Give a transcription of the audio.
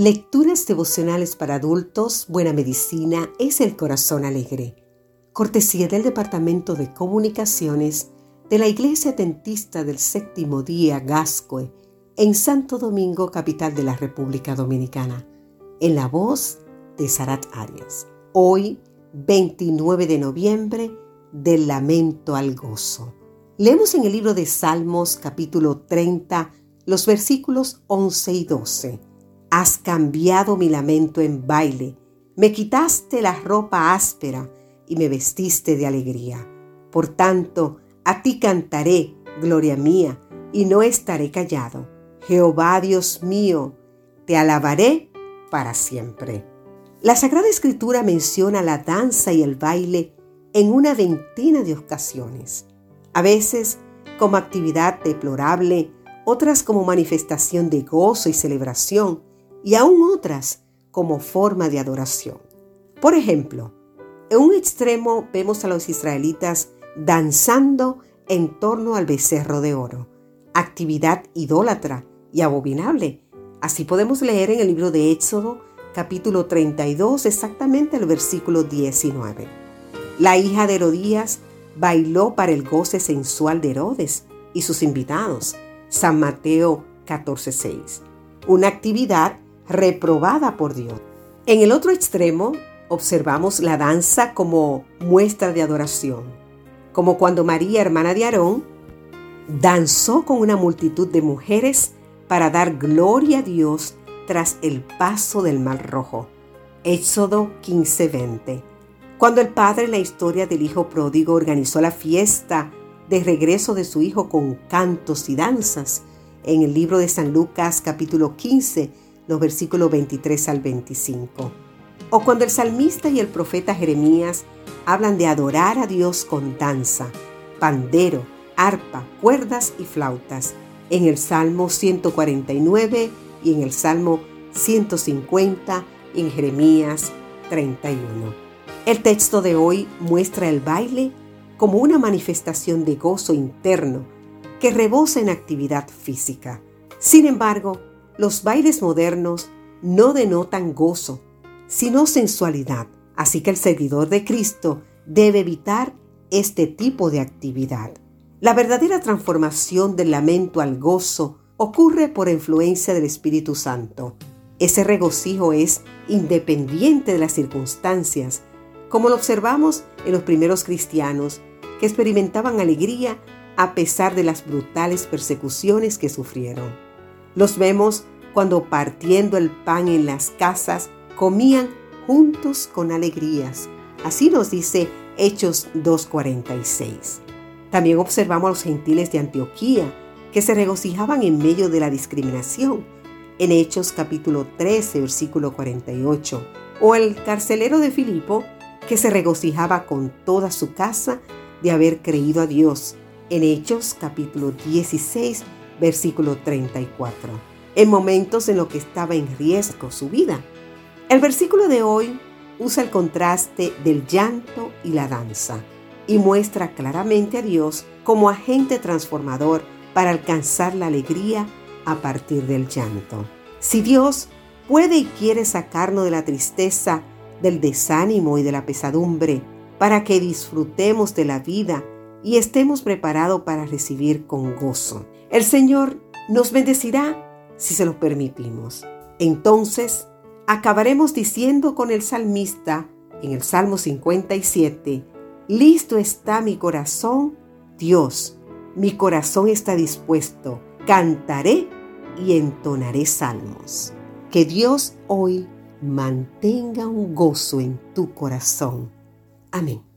Lecturas devocionales para adultos, Buena Medicina es el Corazón Alegre. Cortesía del Departamento de Comunicaciones de la Iglesia Dentista del Séptimo Día Gascoe en Santo Domingo, capital de la República Dominicana. En la voz de Sarat Arias. Hoy, 29 de noviembre, del lamento al gozo. Leemos en el libro de Salmos capítulo 30 los versículos 11 y 12 Has cambiado mi lamento en baile, me quitaste la ropa áspera y me vestiste de alegría. Por tanto, a ti cantaré, gloria mía, y no estaré callado. Jehová Dios mío, te alabaré para siempre. La Sagrada Escritura menciona la danza y el baile en una veintena de ocasiones, a veces como actividad deplorable, otras como manifestación de gozo y celebración, y aún otras como forma de adoración. Por ejemplo, en un extremo vemos a los israelitas danzando en torno al becerro de oro, actividad idólatra y abominable. Así podemos leer en el libro de Éxodo capítulo 32 exactamente el versículo 19. La hija de Herodías bailó para el goce sensual de Herodes y sus invitados. San Mateo 14:6. Una actividad reprobada por Dios. En el otro extremo, observamos la danza como muestra de adoración, como cuando María, hermana de Aarón, danzó con una multitud de mujeres para dar gloria a Dios tras el paso del Mar Rojo. Éxodo 15:20. Cuando el padre en la historia del hijo pródigo organizó la fiesta de regreso de su hijo con cantos y danzas, en el libro de San Lucas capítulo 15, los versículos 23 al 25. O cuando el salmista y el profeta Jeremías hablan de adorar a Dios con danza, pandero, arpa, cuerdas y flautas, en el Salmo 149 y en el Salmo 150 y en Jeremías 31. El texto de hoy muestra el baile como una manifestación de gozo interno que rebosa en actividad física. Sin embargo, los bailes modernos no denotan gozo, sino sensualidad, así que el seguidor de Cristo debe evitar este tipo de actividad. La verdadera transformación del lamento al gozo ocurre por influencia del Espíritu Santo. Ese regocijo es independiente de las circunstancias, como lo observamos en los primeros cristianos que experimentaban alegría a pesar de las brutales persecuciones que sufrieron. Los vemos cuando partiendo el pan en las casas comían juntos con alegrías. Así nos dice Hechos 2.46. También observamos a los gentiles de Antioquía que se regocijaban en medio de la discriminación. En Hechos capítulo 13, versículo 48. O el carcelero de Filipo que se regocijaba con toda su casa de haber creído a Dios. En Hechos capítulo 16, versículo 34, en momentos en los que estaba en riesgo su vida. El versículo de hoy usa el contraste del llanto y la danza y muestra claramente a Dios como agente transformador para alcanzar la alegría a partir del llanto. Si Dios puede y quiere sacarnos de la tristeza, del desánimo y de la pesadumbre, para que disfrutemos de la vida y estemos preparados para recibir con gozo. El Señor nos bendecirá si se lo permitimos. Entonces, acabaremos diciendo con el salmista en el Salmo 57, Listo está mi corazón, Dios, mi corazón está dispuesto, cantaré y entonaré salmos. Que Dios hoy mantenga un gozo en tu corazón. Amén.